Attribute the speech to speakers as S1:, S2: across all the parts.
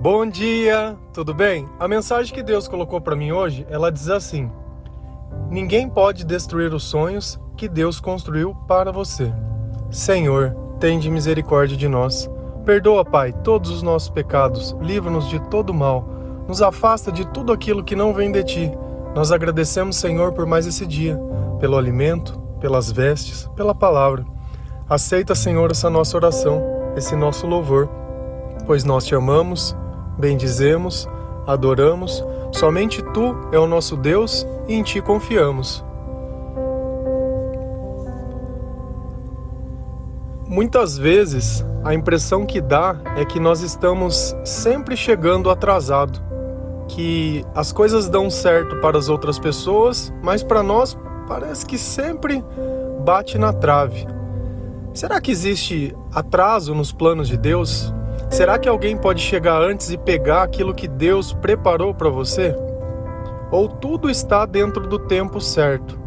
S1: Bom dia, tudo bem? A mensagem que Deus colocou para mim hoje, ela diz assim: Ninguém pode destruir os sonhos que Deus construiu para você. Senhor, tende misericórdia de nós. Perdoa, Pai, todos os nossos pecados, livra-nos de todo mal, nos afasta de tudo aquilo que não vem de ti. Nós agradecemos, Senhor, por mais esse dia, pelo alimento, pelas vestes, pela palavra. Aceita, Senhor, essa nossa oração, esse nosso louvor, pois nós te amamos bendizemos, adoramos, somente tu é o nosso Deus e em ti confiamos. Muitas vezes a impressão que dá é que nós estamos sempre chegando atrasado, que as coisas dão certo para as outras pessoas, mas para nós parece que sempre bate na trave. Será que existe atraso nos planos de Deus? Será que alguém pode chegar antes e pegar aquilo que Deus preparou para você? Ou tudo está dentro do tempo certo?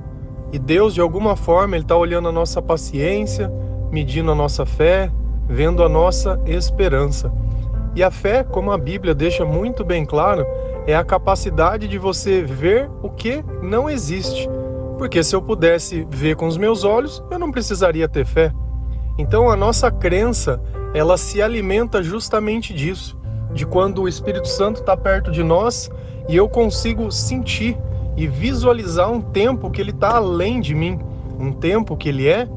S1: E Deus, de alguma forma, Ele está olhando a nossa paciência, medindo a nossa fé, vendo a nossa esperança. E a fé, como a Bíblia deixa muito bem claro, é a capacidade de você ver o que não existe. Porque se eu pudesse ver com os meus olhos, eu não precisaria ter fé. Então a nossa crença ela se alimenta justamente disso, de quando o Espírito Santo está perto de nós e eu consigo sentir e visualizar um tempo que ele está além de mim, um tempo que ele é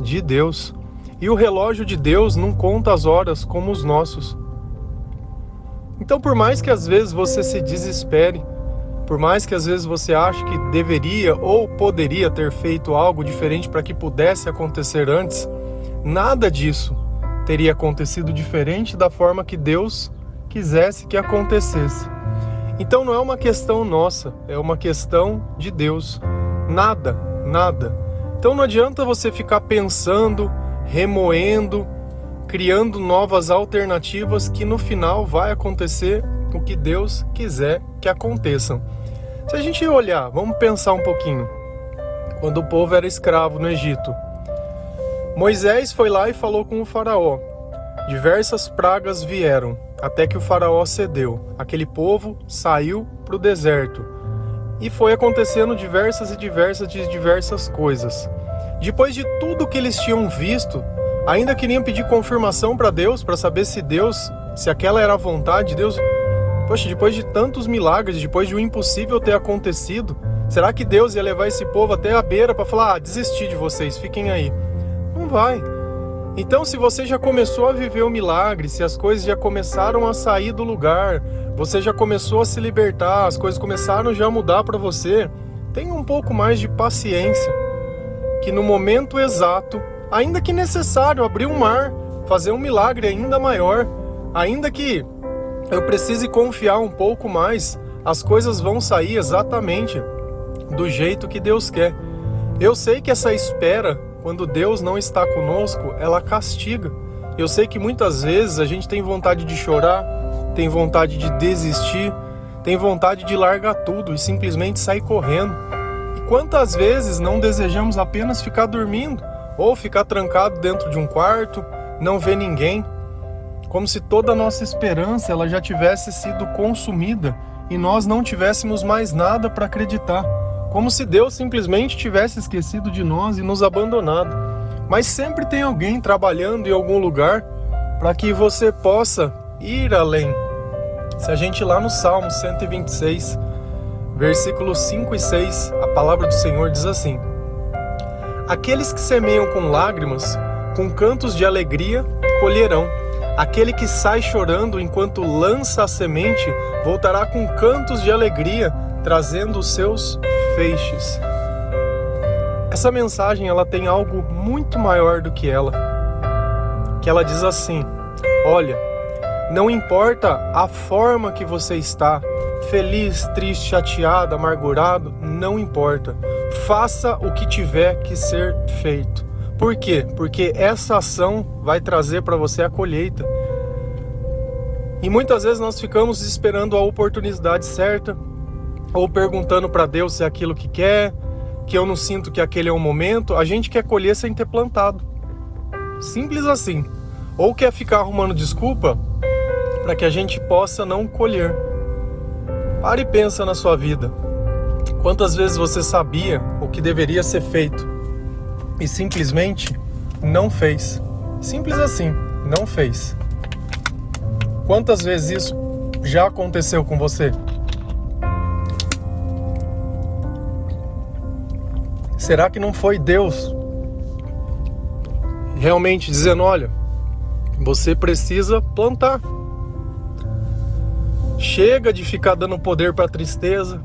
S1: de Deus. E o relógio de Deus não conta as horas como os nossos. Então, por mais que às vezes você se desespere, por mais que às vezes você ache que deveria ou poderia ter feito algo diferente para que pudesse acontecer antes, nada disso teria acontecido diferente da forma que Deus quisesse que acontecesse. Então não é uma questão nossa, é uma questão de Deus. Nada, nada. Então não adianta você ficar pensando, remoendo, criando novas alternativas que no final vai acontecer o que Deus quiser que aconteçam. Se a gente olhar, vamos pensar um pouquinho. Quando o povo era escravo no Egito, Moisés foi lá e falou com o Faraó. Diversas pragas vieram, até que o Faraó cedeu. Aquele povo saiu para o deserto. E foi acontecendo diversas e diversas de diversas coisas. Depois de tudo que eles tinham visto, ainda queriam pedir confirmação para Deus, para saber se Deus, se aquela era a vontade de Deus. Poxa, depois de tantos milagres, depois de o impossível ter acontecido, será que Deus ia levar esse povo até a beira para falar: ah, desisti de vocês, fiquem aí? Não vai. Então, se você já começou a viver o milagre, se as coisas já começaram a sair do lugar, você já começou a se libertar, as coisas começaram já a mudar para você, tenha um pouco mais de paciência. Que no momento exato, ainda que necessário abrir um mar, fazer um milagre ainda maior, ainda que eu precise confiar um pouco mais, as coisas vão sair exatamente do jeito que Deus quer. Eu sei que essa espera quando Deus não está conosco, ela castiga. Eu sei que muitas vezes a gente tem vontade de chorar, tem vontade de desistir, tem vontade de largar tudo e simplesmente sair correndo. E quantas vezes não desejamos apenas ficar dormindo ou ficar trancado dentro de um quarto, não ver ninguém, como se toda a nossa esperança ela já tivesse sido consumida e nós não tivéssemos mais nada para acreditar como se Deus simplesmente tivesse esquecido de nós e nos abandonado. Mas sempre tem alguém trabalhando em algum lugar para que você possa ir além. Se a gente lá no Salmo 126, versículos 5 e 6, a palavra do Senhor diz assim: Aqueles que semeiam com lágrimas, com cantos de alegria, colherão. Aquele que sai chorando enquanto lança a semente, voltará com cantos de alegria, trazendo os seus feixes. Essa mensagem ela tem algo muito maior do que ela. Que ela diz assim: Olha, não importa a forma que você está, feliz, triste, chateado, amargurado, não importa. Faça o que tiver que ser feito. Por quê? Porque essa ação vai trazer para você a colheita. E muitas vezes nós ficamos esperando a oportunidade certa, ou perguntando para Deus se é aquilo que quer, que eu não sinto que aquele é o momento, a gente quer colher sem ter plantado. Simples assim. Ou quer ficar arrumando desculpa para que a gente possa não colher. Pare e pensa na sua vida. Quantas vezes você sabia o que deveria ser feito e simplesmente não fez? Simples assim, não fez. Quantas vezes isso já aconteceu com você? Será que não foi Deus realmente dizendo: olha, você precisa plantar? Chega de ficar dando poder para a tristeza.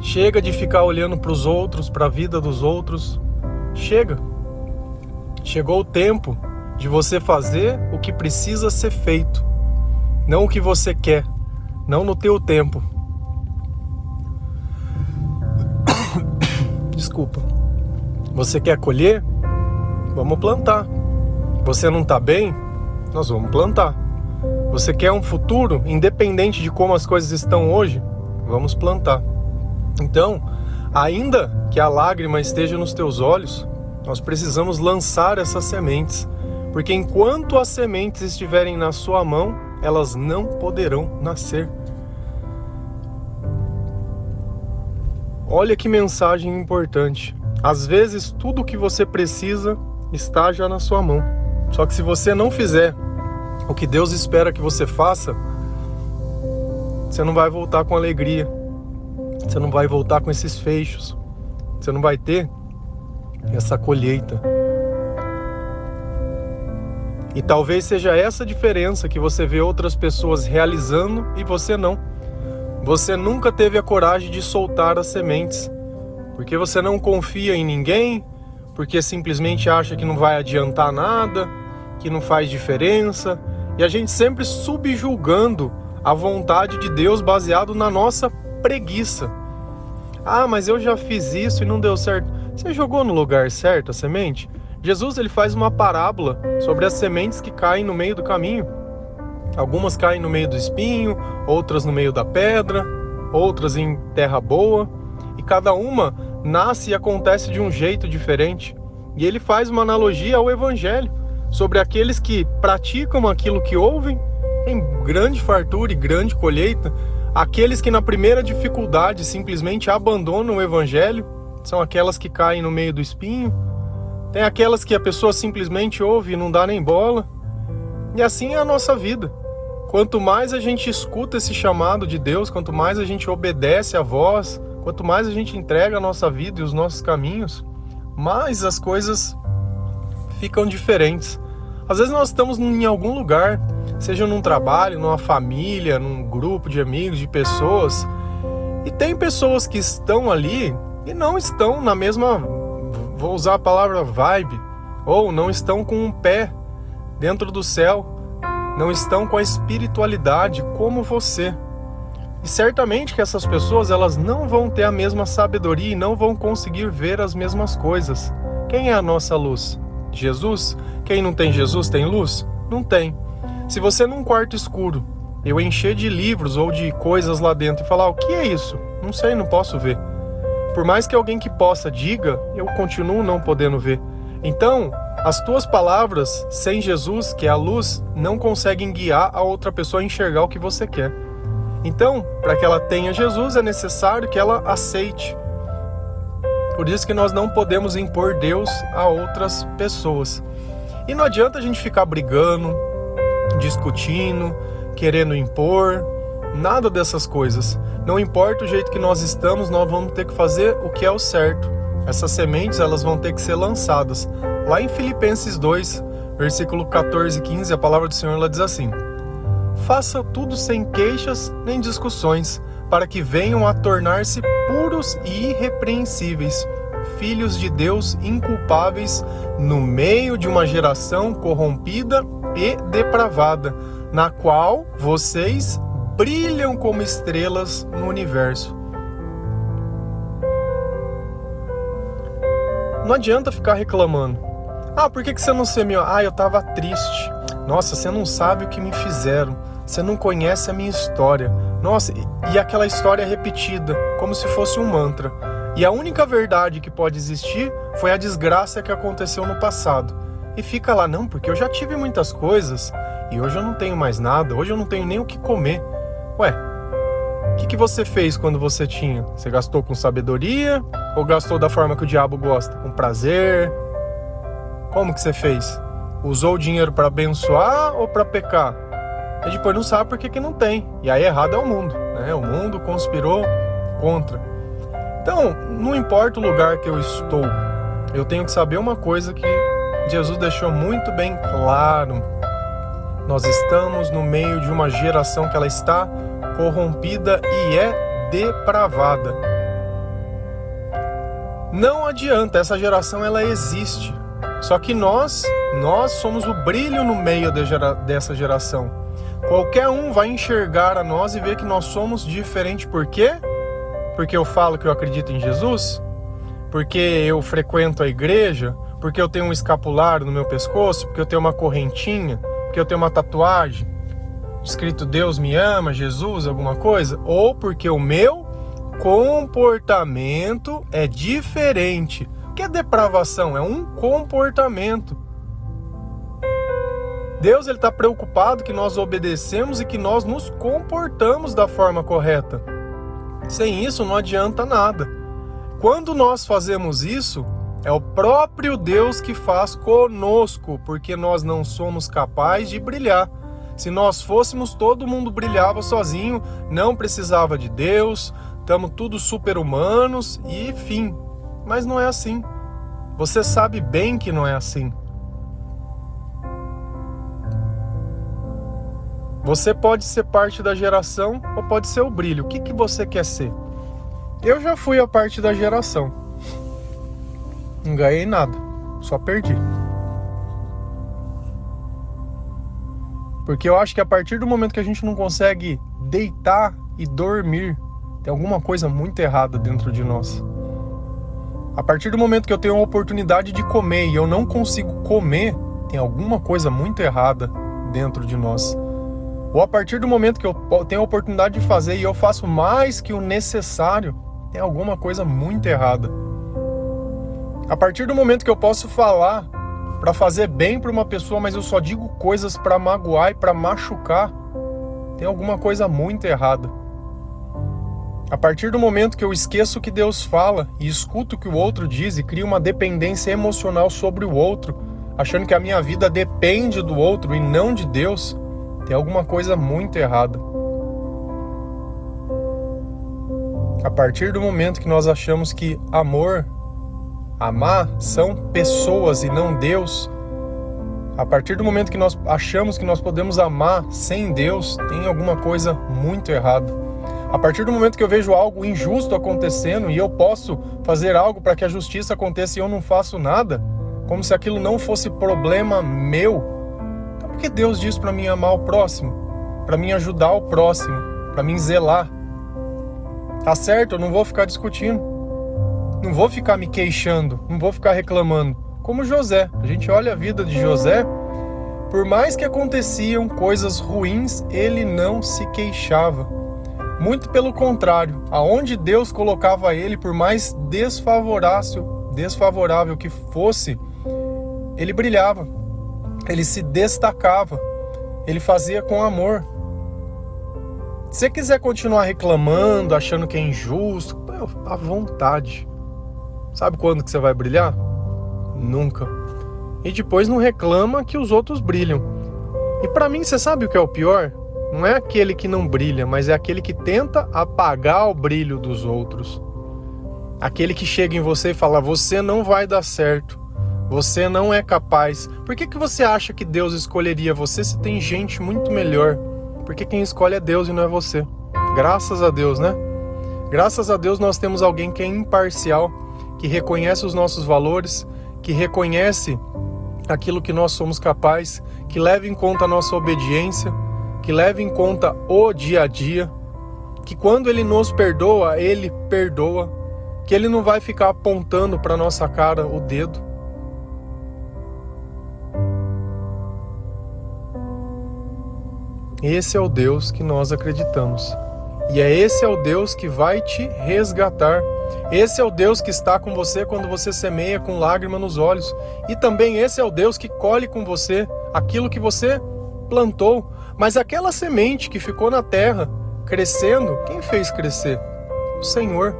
S1: Chega de ficar olhando para os outros, para a vida dos outros. Chega. Chegou o tempo de você fazer o que precisa ser feito, não o que você quer, não no teu tempo. Desculpa. Você quer colher? Vamos plantar. Você não está bem? Nós vamos plantar. Você quer um futuro independente de como as coisas estão hoje? Vamos plantar. Então, ainda que a lágrima esteja nos teus olhos, nós precisamos lançar essas sementes, porque enquanto as sementes estiverem na sua mão, elas não poderão nascer. Olha que mensagem importante. Às vezes, tudo o que você precisa está já na sua mão. Só que se você não fizer o que Deus espera que você faça, você não vai voltar com alegria, você não vai voltar com esses fechos, você não vai ter essa colheita. E talvez seja essa diferença que você vê outras pessoas realizando e você não. Você nunca teve a coragem de soltar as sementes, porque você não confia em ninguém, porque simplesmente acha que não vai adiantar nada, que não faz diferença, e a gente sempre subjulgando a vontade de Deus baseado na nossa preguiça. Ah, mas eu já fiz isso e não deu certo. Você jogou no lugar certo a semente? Jesus ele faz uma parábola sobre as sementes que caem no meio do caminho. Algumas caem no meio do espinho, outras no meio da pedra, outras em terra boa, e cada uma nasce e acontece de um jeito diferente. E ele faz uma analogia ao evangelho sobre aqueles que praticam aquilo que ouvem em grande fartura e grande colheita, aqueles que na primeira dificuldade simplesmente abandonam o evangelho, são aquelas que caem no meio do espinho, tem aquelas que a pessoa simplesmente ouve e não dá nem bola. E assim é a nossa vida. Quanto mais a gente escuta esse chamado de Deus, quanto mais a gente obedece a voz, quanto mais a gente entrega a nossa vida e os nossos caminhos, mais as coisas ficam diferentes. Às vezes nós estamos em algum lugar, seja num trabalho, numa família, num grupo de amigos, de pessoas, e tem pessoas que estão ali e não estão na mesma, vou usar a palavra vibe, ou não estão com um pé dentro do céu, não estão com a espiritualidade como você. E certamente que essas pessoas elas não vão ter a mesma sabedoria e não vão conseguir ver as mesmas coisas. Quem é a nossa luz? Jesus? Quem não tem Jesus tem luz? Não tem. Se você num quarto escuro eu encher de livros ou de coisas lá dentro e falar o que é isso? Não sei, não posso ver. Por mais que alguém que possa diga, eu continuo não podendo ver. Então, as tuas palavras sem Jesus, que é a luz, não conseguem guiar a outra pessoa a enxergar o que você quer. Então, para que ela tenha Jesus, é necessário que ela aceite por isso que nós não podemos impor Deus a outras pessoas. E não adianta a gente ficar brigando, discutindo, querendo impor, nada dessas coisas. Não importa o jeito que nós estamos, nós vamos ter que fazer o que é o certo. Essas sementes elas vão ter que ser lançadas. Lá em Filipenses 2, versículo 14 e 15, a palavra do Senhor ela diz assim: Faça tudo sem queixas nem discussões, para que venham a tornar-se puros e irrepreensíveis, filhos de Deus inculpáveis no meio de uma geração corrompida e depravada, na qual vocês brilham como estrelas no universo. Não adianta ficar reclamando. Ah, por que, que você não semeou? Ah, eu estava triste. Nossa, você não sabe o que me fizeram. Você não conhece a minha história. Nossa, e aquela história repetida, como se fosse um mantra. E a única verdade que pode existir foi a desgraça que aconteceu no passado. E fica lá, não, porque eu já tive muitas coisas e hoje eu não tenho mais nada, hoje eu não tenho nem o que comer. Ué, o que, que você fez quando você tinha? Você gastou com sabedoria ou gastou da forma que o diabo gosta? Com prazer? Como que você fez? Usou o dinheiro para abençoar ou para pecar? E depois não sabe por que, que não tem. E aí errado é o mundo. Né? O mundo conspirou contra. Então, não importa o lugar que eu estou, eu tenho que saber uma coisa que Jesus deixou muito bem claro. Nós estamos no meio de uma geração que ela está corrompida e é depravada. Não adianta, essa geração ela existe. Só que nós, nós somos o brilho no meio de gera, dessa geração. Qualquer um vai enxergar a nós e ver que nós somos diferentes. Por quê? Porque eu falo que eu acredito em Jesus? Porque eu frequento a igreja? Porque eu tenho um escapulário no meu pescoço? Porque eu tenho uma correntinha? Porque eu tenho uma tatuagem? Escrito Deus me ama, Jesus, alguma coisa? Ou porque o meu comportamento é diferente? Que é depravação? É um comportamento. Deus ele está preocupado que nós obedecemos e que nós nos comportamos da forma correta. Sem isso não adianta nada. Quando nós fazemos isso, é o próprio Deus que faz conosco, porque nós não somos capazes de brilhar. Se nós fôssemos, todo mundo brilhava sozinho, não precisava de Deus, estamos tudo super-humanos e fim. Mas não é assim. Você sabe bem que não é assim. Você pode ser parte da geração ou pode ser o brilho. O que, que você quer ser? Eu já fui a parte da geração. Não ganhei nada, só perdi. Porque eu acho que a partir do momento que a gente não consegue deitar e dormir, tem alguma coisa muito errada dentro de nós. A partir do momento que eu tenho a oportunidade de comer e eu não consigo comer, tem alguma coisa muito errada dentro de nós. Ou a partir do momento que eu tenho a oportunidade de fazer e eu faço mais que o necessário, tem alguma coisa muito errada. A partir do momento que eu posso falar para fazer bem para uma pessoa, mas eu só digo coisas para magoar e para machucar, tem alguma coisa muito errada. A partir do momento que eu esqueço o que Deus fala e escuto o que o outro diz e crio uma dependência emocional sobre o outro, achando que a minha vida depende do outro e não de Deus, tem alguma coisa muito errada. A partir do momento que nós achamos que amor, amar são pessoas e não Deus, a partir do momento que nós achamos que nós podemos amar sem Deus, tem alguma coisa muito errada. A partir do momento que eu vejo algo injusto acontecendo e eu posso fazer algo para que a justiça aconteça e eu não faço nada, como se aquilo não fosse problema meu, que Deus diz para mim amar o próximo? Para mim ajudar o próximo, para mim zelar. Tá certo, eu não vou ficar discutindo. Não vou ficar me queixando, não vou ficar reclamando. Como José. A gente olha a vida de José, por mais que aconteciam coisas ruins, ele não se queixava. Muito pelo contrário, aonde Deus colocava ele, por mais desfavorável, desfavorável que fosse, ele brilhava ele se destacava, ele fazia com amor. Se você quiser continuar reclamando, achando que é injusto, à vontade. Sabe quando que você vai brilhar? Nunca. E depois não reclama que os outros brilham. E para mim, você sabe o que é o pior? Não é aquele que não brilha, mas é aquele que tenta apagar o brilho dos outros. Aquele que chega em você e fala: "Você não vai dar certo. Você não é capaz. Por que, que você acha que Deus escolheria você se tem gente muito melhor? Porque quem escolhe é Deus e não é você. Graças a Deus, né? Graças a Deus nós temos alguém que é imparcial, que reconhece os nossos valores, que reconhece aquilo que nós somos capazes, que leva em conta a nossa obediência, que leva em conta o dia a dia, que quando ele nos perdoa, ele perdoa, que ele não vai ficar apontando para nossa cara o dedo, Esse é o Deus que nós acreditamos. E é esse é o Deus que vai te resgatar. Esse é o Deus que está com você quando você semeia com lágrima nos olhos. E também esse é o Deus que colhe com você aquilo que você plantou, mas aquela semente que ficou na terra, crescendo, quem fez crescer? O Senhor.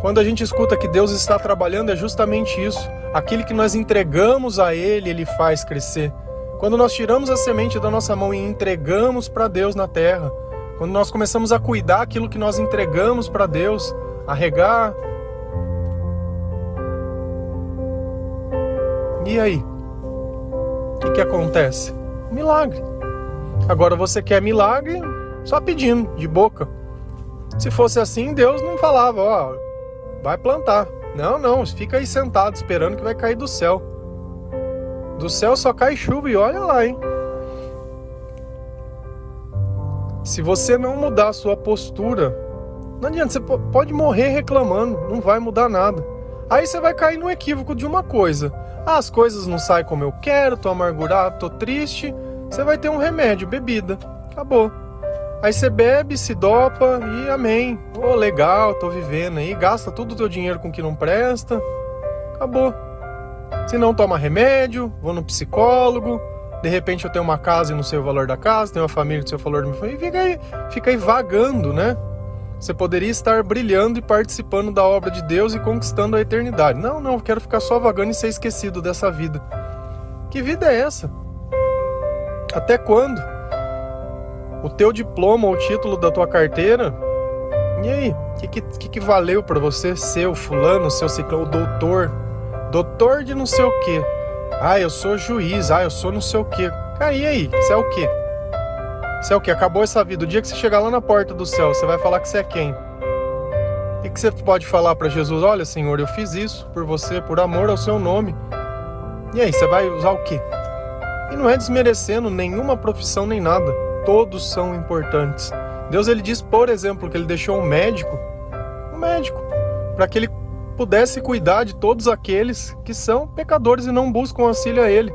S1: Quando a gente escuta que Deus está trabalhando, é justamente isso. Aquilo que nós entregamos a Ele, Ele faz crescer. Quando nós tiramos a semente da nossa mão e entregamos para Deus na terra, quando nós começamos a cuidar aquilo que nós entregamos para Deus, a regar. E aí? O que, que acontece? Milagre. Agora você quer milagre só pedindo, de boca. Se fosse assim, Deus não falava, ó, vai plantar. Não, não, fica aí sentado esperando que vai cair do céu. Do céu só cai chuva e olha lá, hein? Se você não mudar a sua postura, não adianta, você pode morrer reclamando, não vai mudar nada. Aí você vai cair no equívoco de uma coisa. Ah, as coisas não saem como eu quero, tô amargurado, tô triste. Você vai ter um remédio, bebida. Acabou. Aí você bebe, se dopa e amém. Ô, oh, legal, tô vivendo aí. Gasta todo o teu dinheiro com o que não presta. Acabou. Se não, toma remédio, vou no psicólogo, de repente eu tenho uma casa e não sei o valor da casa, tenho uma família e não sei o valor da minha família, e fica aí, fica aí vagando, né? Você poderia estar brilhando e participando da obra de Deus e conquistando a eternidade. Não, não, quero ficar só vagando e ser esquecido dessa vida. Que vida é essa? Até quando? O teu diploma ou o título da tua carteira? E aí? O que, que, que valeu para você ser o fulano, seu ciclão, o doutor? Doutor de não sei o quê ah, eu sou juiz. Ah, eu sou não sei o quê. Cara, e aí? Você é o quê? Você é o quê? Acabou essa vida. O dia que você chegar lá na porta do céu, você vai falar que você é quem? Que, que você pode falar para Jesus? Olha, Senhor, eu fiz isso por você, por amor ao seu nome. E aí, você vai usar o quê? E não é desmerecendo nenhuma profissão nem nada. Todos são importantes. Deus ele diz, por exemplo, que ele deixou um médico, um médico, para que ele pudesse cuidar de todos aqueles que são pecadores e não buscam auxílio a Ele.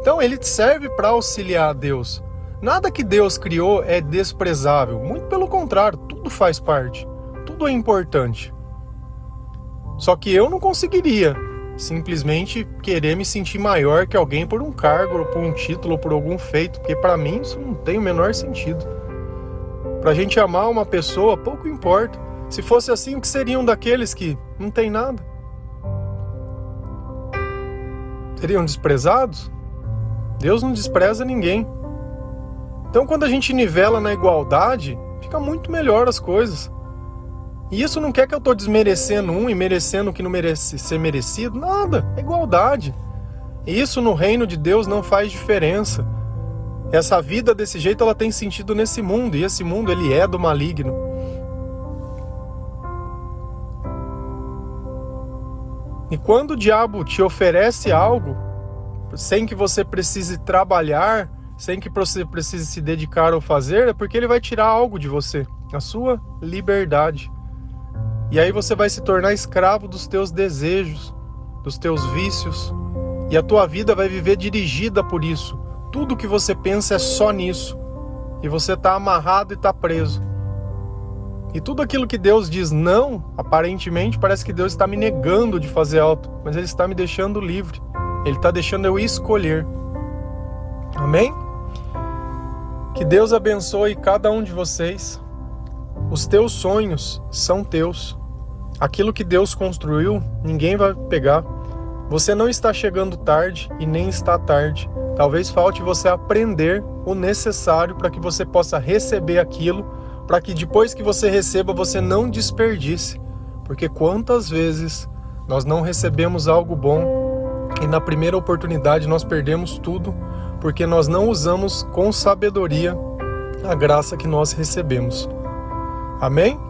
S1: Então ele serve para auxiliar a Deus. Nada que Deus criou é desprezável, muito pelo contrário, tudo faz parte, tudo é importante. Só que eu não conseguiria simplesmente querer me sentir maior que alguém por um cargo, ou por um título, ou por algum feito, porque para mim isso não tem o menor sentido. Para a gente amar uma pessoa, pouco importa. Se fosse assim, o que seriam daqueles que não têm nada? Seriam desprezados? Deus não despreza ninguém. Então, quando a gente nivela na igualdade, fica muito melhor as coisas. E isso não quer que eu estou desmerecendo um e merecendo o que não merece ser merecido. Nada, é igualdade. Isso no reino de Deus não faz diferença. Essa vida desse jeito ela tem sentido nesse mundo e esse mundo ele é do maligno. E quando o diabo te oferece algo, sem que você precise trabalhar, sem que você precise se dedicar ou fazer, é porque ele vai tirar algo de você, a sua liberdade. E aí você vai se tornar escravo dos teus desejos, dos teus vícios, e a tua vida vai viver dirigida por isso. Tudo que você pensa é só nisso. E você está amarrado e está preso. E tudo aquilo que Deus diz não, aparentemente parece que Deus está me negando de fazer algo, mas Ele está me deixando livre. Ele está deixando eu escolher. Amém? Que Deus abençoe cada um de vocês. Os teus sonhos são teus. Aquilo que Deus construiu, ninguém vai pegar. Você não está chegando tarde e nem está tarde. Talvez falte você aprender o necessário para que você possa receber aquilo para que depois que você receba você não desperdice. Porque quantas vezes nós não recebemos algo bom e na primeira oportunidade nós perdemos tudo porque nós não usamos com sabedoria a graça que nós recebemos. Amém?